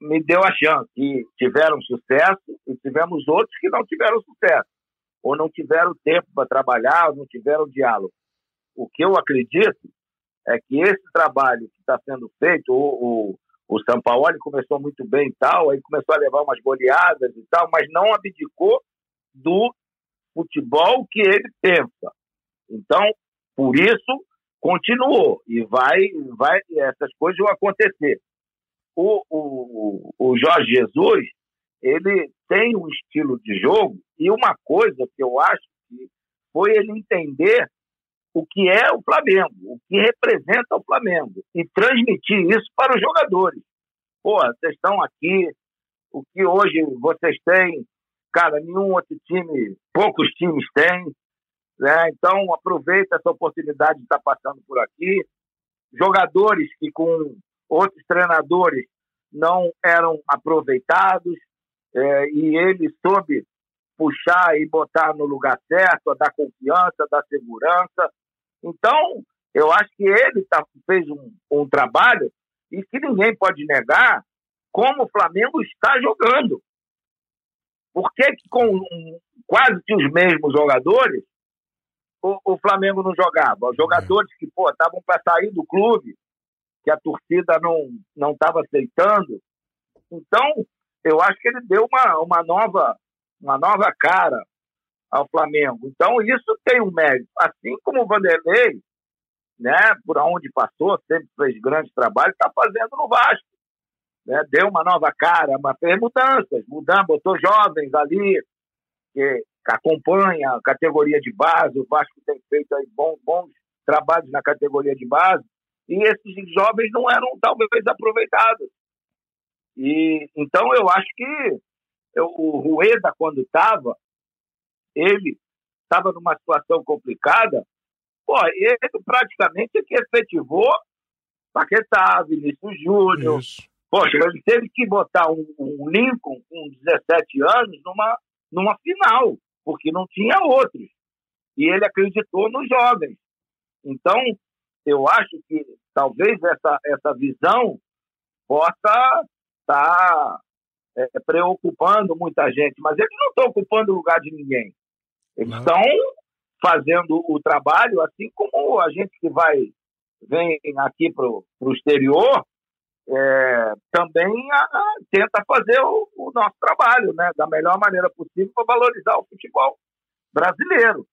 me deu a chance. E tiveram sucesso e tivemos outros que não tiveram sucesso. Ou não tiveram tempo para trabalhar, ou não tiveram diálogo. O que eu acredito é que esse trabalho que está sendo feito, o, o, o São Paulo começou muito bem e tal, aí começou a levar umas goleadas e tal, mas não abdicou do futebol que ele pensa. Então, por isso, continuou e vai, vai essas coisas vão acontecer. O, o, o Jorge Jesus, ele tem um estilo de jogo e uma coisa que eu acho que foi ele entender o que é o Flamengo, o que representa o Flamengo e transmitir isso para os jogadores. Pô, vocês estão aqui, o que hoje vocês têm, cara, nenhum outro time, poucos times têm, né? Então, aproveita essa oportunidade de estar passando por aqui. Jogadores que com outros treinadores não eram aproveitados é, e ele soube puxar e botar no lugar certo, dar confiança, dar segurança. Então, eu acho que ele tá, fez um, um trabalho e que ninguém pode negar como o Flamengo está jogando. Por que, que com quase que os mesmos jogadores o, o Flamengo não jogava. Os jogadores que estavam para sair do clube, que a torcida não não estava aceitando. Então, eu acho que ele deu uma, uma nova uma nova cara ao Flamengo. Então, isso tem um mérito. Assim como o Vanderlei, né, por onde passou, sempre fez grande trabalho, está fazendo no Vasco. Né? Deu uma nova cara, mas fez mudanças, mudando, botou jovens ali, que acompanha a categoria de base, o Vasco tem feito aí bons, bons trabalhos na categoria de base, e esses jovens não eram talvez aproveitados. E então eu acho que eu, o Rueda quando estava, ele estava numa situação complicada, pô, ele praticamente que efetivou Paquetá, Vinícius Júnior. Poxa, ele teve que botar um, um Lincoln com 17 anos numa, numa final porque não tinha outros. E ele acreditou nos jovens. Então, eu acho que talvez essa, essa visão possa estar tá, é, preocupando muita gente, mas eles não estão ocupando o lugar de ninguém. Eles não. estão fazendo o trabalho, assim como a gente que vai vem aqui para o exterior, é, também a, a, tenta fazer o, o, nosso trabalho né, da melhor maneira possível para valorizar o futebol brasileiro.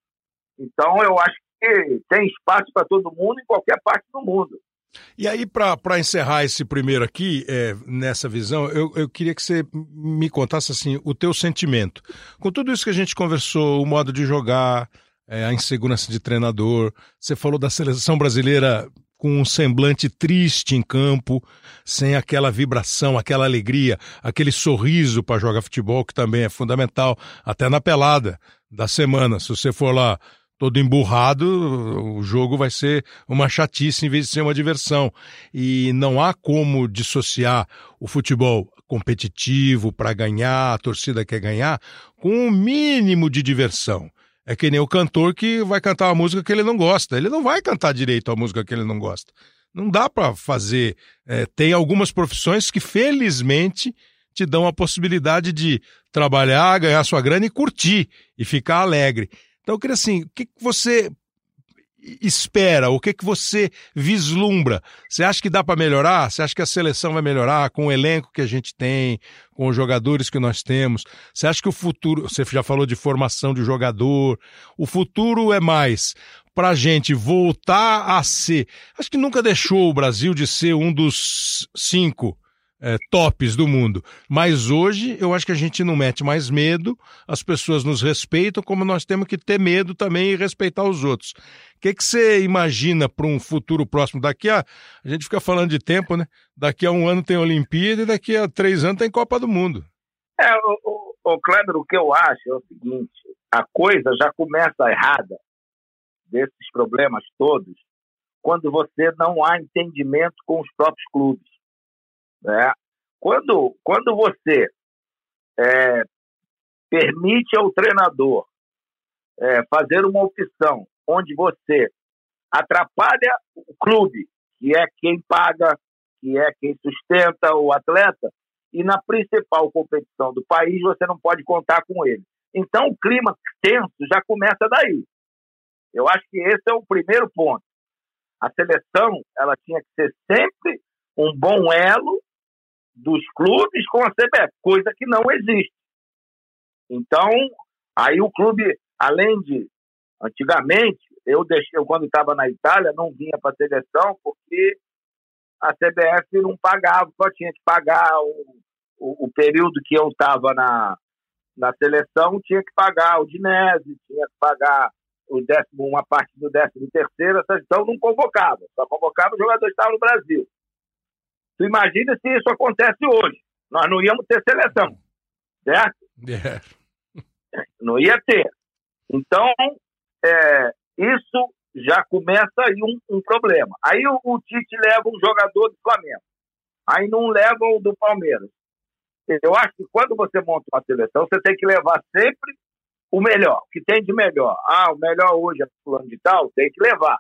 Então, eu acho que tem espaço para todo mundo em qualquer parte do mundo.
E aí, para encerrar esse primeiro aqui, é, nessa visão, eu, eu queria que você me contasse assim, o teu sentimento. Com tudo isso que a gente conversou, o modo de jogar, é, a insegurança de treinador, você falou da seleção brasileira com um semblante triste em campo, sem aquela vibração, aquela alegria, aquele sorriso para jogar futebol, que também é fundamental, até na pelada da semana. Se você for lá todo emburrado, o jogo vai ser uma chatice em vez de ser uma diversão. E não há como dissociar o futebol competitivo para ganhar, a torcida quer ganhar, com o um mínimo de diversão. É que nem o cantor que vai cantar uma música que ele não gosta. Ele não vai cantar direito a música que ele não gosta. Não dá para fazer. É, tem algumas profissões que, felizmente, te dão a possibilidade de trabalhar, ganhar sua grana e curtir e ficar alegre. Então, eu queria assim, o que você espera? O que que você vislumbra? Você acha que dá para melhorar? Você acha que a seleção vai melhorar com o elenco que a gente tem, com os jogadores que nós temos? Você acha que o futuro, você já falou de formação de jogador, o futuro é mais para a gente voltar a ser. Acho que nunca deixou o Brasil de ser um dos cinco é, tops do mundo. Mas hoje eu acho que a gente não mete mais medo, as pessoas nos respeitam, como nós temos que ter medo também e respeitar os outros. Que, que você imagina para um futuro próximo? Daqui a. A gente fica falando de tempo, né? Daqui a um ano tem Olimpíada e daqui a três anos tem Copa do Mundo.
É, o, o, o Kleber, o que eu acho é o seguinte: a coisa já começa errada, desses problemas todos, quando você não há entendimento com os próprios clubes. Né? Quando, quando você é, permite ao treinador é, fazer uma opção onde você atrapalha o clube, que é quem paga, que é quem sustenta o atleta, e na principal competição do país você não pode contar com ele. Então o clima tenso já começa daí. Eu acho que esse é o primeiro ponto. A seleção ela tinha que ser sempre um bom elo dos clubes com a CBF, coisa que não existe. Então, aí o clube, além de antigamente, eu deixei, eu, quando estava na Itália, não vinha para a seleção porque a CBF não pagava, só tinha que pagar o, o, o período que eu estava na, na seleção, tinha que pagar o Dinese, tinha que pagar o décimo, uma parte do décimo terceiro, então não convocava, só convocava os jogadores que estavam no Brasil. Tu imagina se isso acontece hoje. Nós não íamos ter seleção, certo?
Yeah.
Não ia ter. Então, é, isso já começa aí um, um problema. Aí o, o, Tite leva um jogador do Flamengo. Aí não leva o do Palmeiras. Eu acho que quando você monta uma seleção, você tem que levar sempre o melhor, o que tem de melhor. Ah, o melhor hoje é fulano de tal, tem que levar.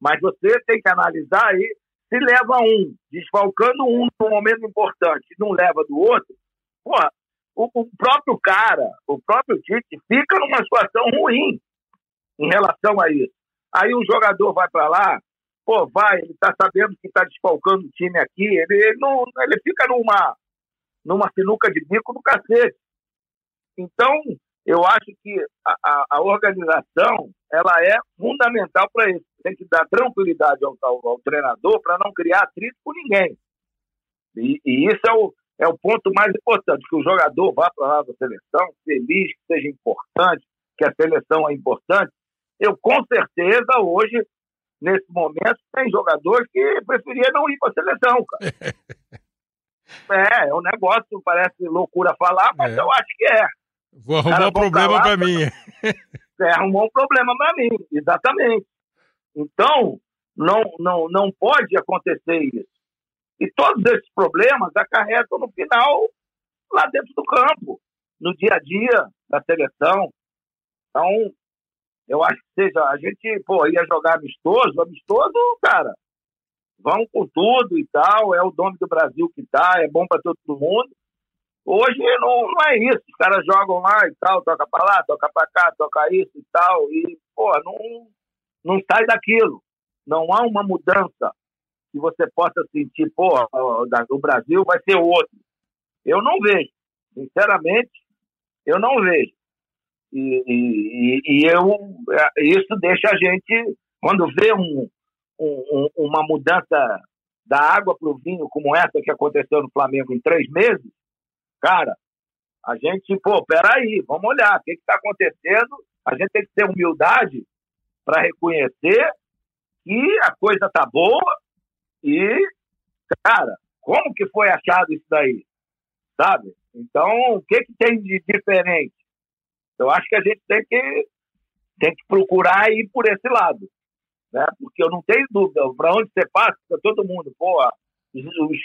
Mas você tem que analisar aí se leva um, desfalcando um num momento importante, não leva do outro, porra, o, o, próprio cara, o próprio Tite, fica numa situação ruim em relação a isso. Aí o jogador vai para lá, pô, vai, ele está sabendo que está desfalcando o time aqui, ele, ele, não, ele fica numa, numa sinuca de bico do cacete. Então, eu acho que a, a, a organização ela é fundamental para isso tem que dar tranquilidade ao, ao, ao treinador para não criar atrito com ninguém. E, e, isso é o, é o ponto mais importante, que o jogador vá para lá da seleção, feliz, que seja importante, que a seleção é importante. Eu, com certeza, hoje, nesse momento, tem jogador que preferia não ir para a seleção, cara. *laughs* é, é um negócio, parece loucura falar, mas é. eu acho que é.
Vou arrumar um problema para mim. *laughs*
É, arrumou um problema para mim, exatamente. Então, não, não, não pode acontecer isso. E todos esses problemas acarretam no final lá dentro do campo, no dia a dia da seleção. Então, eu acho que seja, a gente pô, ia jogar amistoso, amistoso, cara, vão com tudo e tal, é o nome do Brasil que tá, é bom para todo mundo. Hoje não, não é isso, os caras jogam lá e tal, toca para lá, toca para cá, toca isso e tal, e, pô, não, não sai daquilo. Não há uma mudança que você possa sentir, pô, o Brasil vai ser outro. Eu não vejo. Sinceramente, eu não vejo. E, e, e eu, é, isso deixa a gente, quando vê um, um, uma mudança da água para o vinho, como essa que aconteceu no Flamengo em três meses, cara, a gente, pô, peraí, vamos olhar, o que está acontecendo? A gente tem que ter humildade para reconhecer que a coisa tá boa e, cara, como que foi achado isso daí? Sabe? Então, o que, que tem de diferente? Eu acho que a gente tem que, tem que procurar ir por esse lado. Né? Porque eu não tenho dúvida, para onde você passa, todo mundo, pô, os,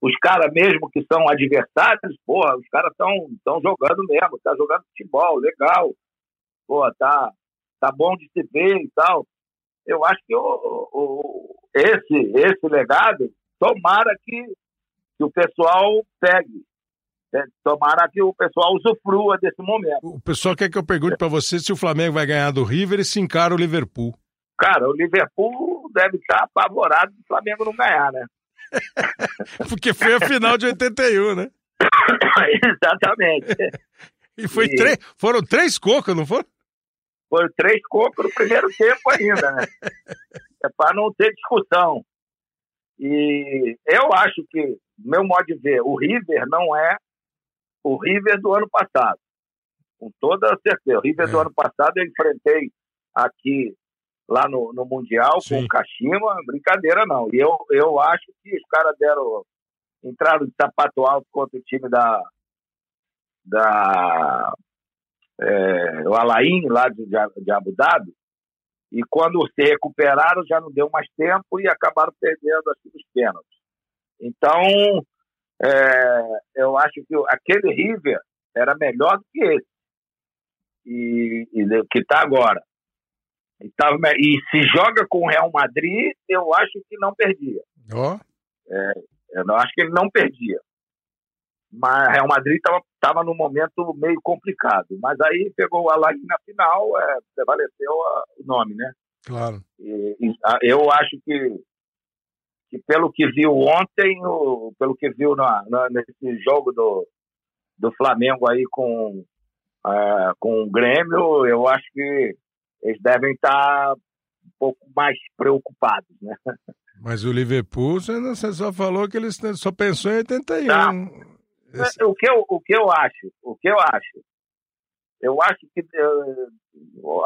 os, caras mesmo que são adversários, porra, os caras estão jogando mesmo, tá jogando futebol, legal, pô, tá, tá bom de se ver e tal. Eu acho que o, o, esse, esse legado, tomara que, que o pessoal pegue. Né? Tomara que o pessoal usufrua desse momento.
O pessoal quer que eu pergunte para você se o Flamengo vai ganhar do River e se encara o Liverpool.
Cara, o Liverpool deve estar apavorado do Flamengo não ganhar, né? *laughs*
Porque foi a final de 81, né? *coughs*
Exatamente.
E foi
E-
três, foram três cocos, não foram?
Foram três cocos no primeiro tempo ainda, né? *laughs* É para não ter discussão. E eu acho que, meu modo de ver, o River não é o River do ano passado. Com toda certeza. O River
É.
do ano passado eu enfrentei aqui, lá no, no Mundial,
Sim.
com o Kashima, brincadeira não. E eu, eu acho que os caras deram. entraram de sapato alto contra o time da. da é, o Alain, lá de, de Abu Dhabi, e quando se recuperaram já não deu mais tempo e acabaram perdendo assim, os pênaltis. Então, é, eu acho que aquele River era melhor do que esse, e, e que está agora. E, tava, e se joga com o Real Madrid, eu acho que não perdia.
Ó,
Eu não acho que ele não perdia. Mas o Real Madrid estava tava num momento meio complicado. Mas aí pegou o Alain na final, é, prevaleceu a- o nome, né?
claro.
E- e, a- eu acho que, que pelo que viu ontem, o- pelo que viu na, na- nesse jogo do, do Flamengo aí com, ah, com o Grêmio, eu acho que eles devem estar um pouco mais preocupados, né?
Mas o Liverpool, você, não- só falou que eles só pensou em 81.
Tá.
Esse-
O que eu, o que eu acho, o que eu acho, eu acho que eh,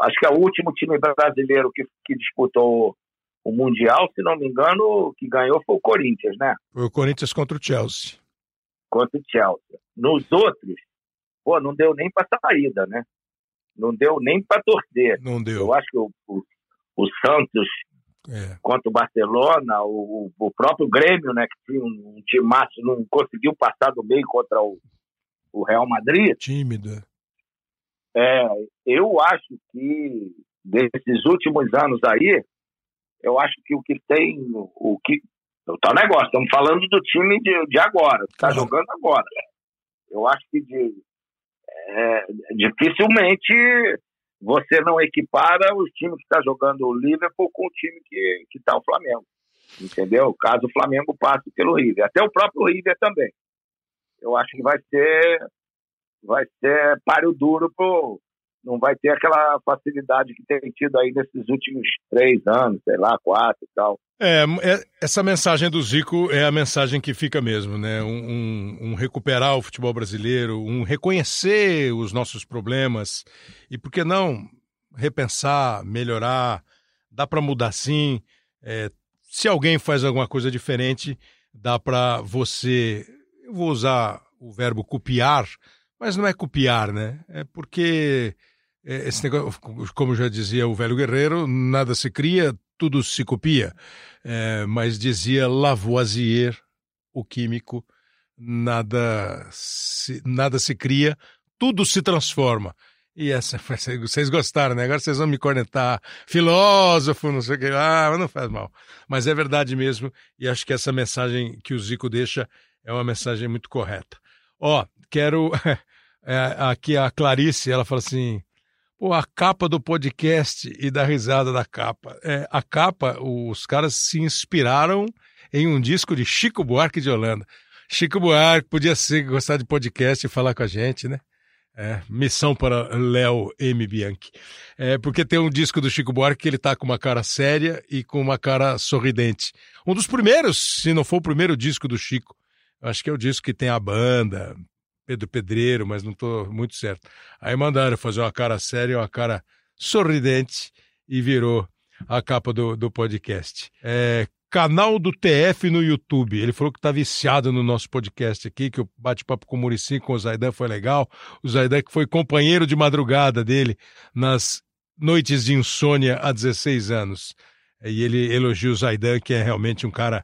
acho que é o último time brasileiro que, que disputou o mundial, se não me engano, que ganhou foi o Corinthians, né?
Foi o Corinthians contra o Chelsea.
Contra o Chelsea. Nos outros, pô, não deu nem para saída, né? Não deu nem para torcer.
Não deu.
Eu acho que o, o, o Santos
É.
contra o Barcelona, o, o próprio Grêmio, né, que tinha um, um timaço, não conseguiu passar do meio contra o, o Real Madrid.
Tímida.
É, eu acho que desses últimos anos aí, eu acho que o que tem, o que o tal negócio, estamos falando do time de, de agora, que está
Claro.
jogando agora. Eu acho que de, é, dificilmente você não equipara os times que está jogando o Liverpool com o time que que está o Flamengo, entendeu? Caso o Flamengo passe pelo River, até o próprio River também. Eu acho que vai ser vai ser páreo duro pro não vai ter aquela facilidade que tem tido aí nesses últimos três anos, sei lá, quatro e tal.
É, é- essa mensagem do Zico é a mensagem que fica mesmo, né? Um, um- um recuperar o futebol brasileiro, um reconhecer os nossos problemas e, por que não, repensar, melhorar. Dá para mudar sim. É, se alguém faz alguma coisa diferente, dá para você. Eu vou usar o verbo copiar, mas não é copiar, né? É porque esse negócio, como já dizia o velho guerreiro, nada se cria, tudo se copia. É, mas dizia Lavoisier, o químico, nada se, nada se cria, tudo se transforma. E essa, *laughs* vocês gostaram, né? Agora vocês vão me cornetar, filósofo, não sei o que, ah, mas não faz mal. Mas é verdade mesmo, e acho que essa mensagem que o Zico deixa é uma mensagem muito correta. Ó, quero. *laughs* é, aqui a Clarice, ela fala assim: pô, a capa do podcast e da risada da capa. É, a capa, os caras se inspiraram em um disco de Chico Buarque de Holanda. Chico Buarque podia ser gostar de podcast e falar com a gente, né? É, missão para Léo M. Bianchi. É, porque tem um disco do Chico Buarque que ele tá com uma cara séria e com uma cara sorridente. Um dos primeiros, se não for o primeiro disco do Chico. Acho que é o disco que tem a banda, Pedro Pedreiro, mas não estou muito certo. Aí mandaram fazer uma cara séria, uma cara sorridente e virou a capa do, do podcast. É, canal do TF no YouTube. Ele falou que está viciado no nosso podcast aqui, que o bate-papo com o Murici com o Zaidan foi legal. O Zaidan que foi companheiro de madrugada dele nas noites de insônia há 16 anos. E ele elogia o Zaidan, que é realmente um cara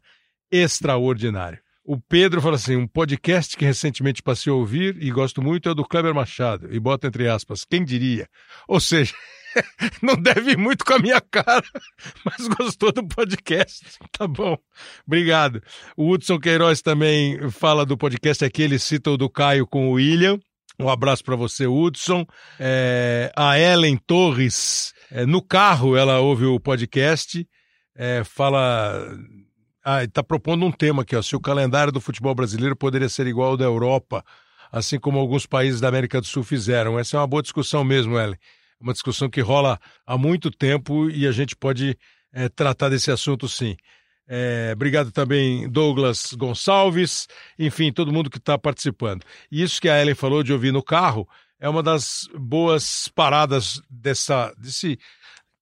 extraordinário. O Pedro fala assim: um podcast que recentemente passei a ouvir e gosto muito é o do Kleber Machado. E bota entre aspas, quem diria? Ou seja, *laughs* não deve ir muito com a minha cara, *laughs* mas gostou do podcast. Tá bom. Obrigado. O Hudson Queiroz também fala do podcast aqui, ele cita o do Caio com o William. Um abraço para você, Hudson. É, a Ellen Torres, é, no carro, ela ouve o podcast, é, fala. Ah, está propondo um tema aqui, ó, se o calendário do futebol brasileiro poderia ser igual ao da Europa, assim como alguns países da América do Sul fizeram. Essa é uma boa discussão mesmo, Ellen. Uma discussão que rola há muito tempo e a gente pode é, tratar desse assunto sim. É, obrigado também, Douglas Gonçalves, enfim, todo mundo que está participando. E isso que a Ellen falou de ouvir no carro é uma das boas paradas dessa, desse,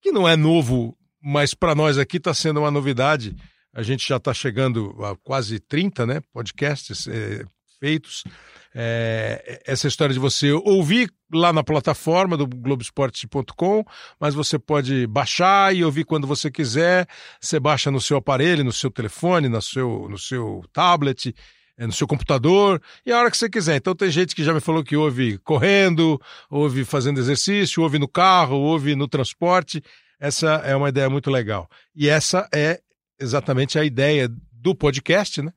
que não é novo, mas para nós aqui está sendo uma novidade. A gente já está chegando a quase 30 né, podcasts é, feitos é, essa história de você ouvir lá na plataforma do Globoesporte.com, mas você pode baixar e ouvir quando você quiser. Você baixa no seu aparelho, no seu telefone, no seu, no seu tablet, é, no seu computador e a hora que você quiser. Então tem gente que já me falou que ouve correndo, ouve fazendo exercício, ouve no carro, ouve no transporte. Essa é uma ideia muito legal. E essa é exatamente a ideia do podcast, né?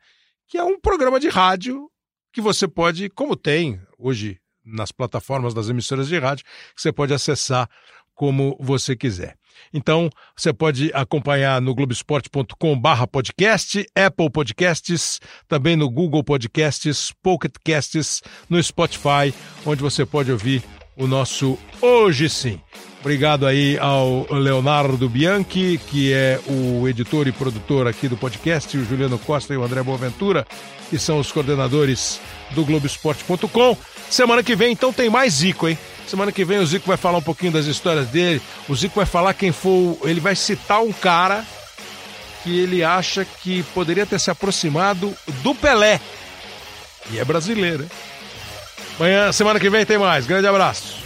Que é um programa de rádio que você pode, como tem hoje nas plataformas das emissoras de rádio, que você pode acessar como você quiser. Então, você pode acompanhar no globesport.com barra podcast, Apple Podcasts, também no Google Podcasts, Pocket Casts, no Spotify, onde você pode ouvir o nosso Hoje Sim. Obrigado aí ao Leonardo Bianchi, que é o editor e produtor aqui do podcast, o Juliano Costa e o André Boaventura, que são os coordenadores do Globoesporte.com. Semana que vem, então, tem mais Zico, hein? Semana que vem o Zico vai falar um pouquinho das histórias dele. O Zico vai falar quem for. Ele vai citar um cara que ele acha que poderia ter se aproximado do Pelé. E é brasileiro, hein? Amanhã, semana que vem, tem mais. Grande abraço.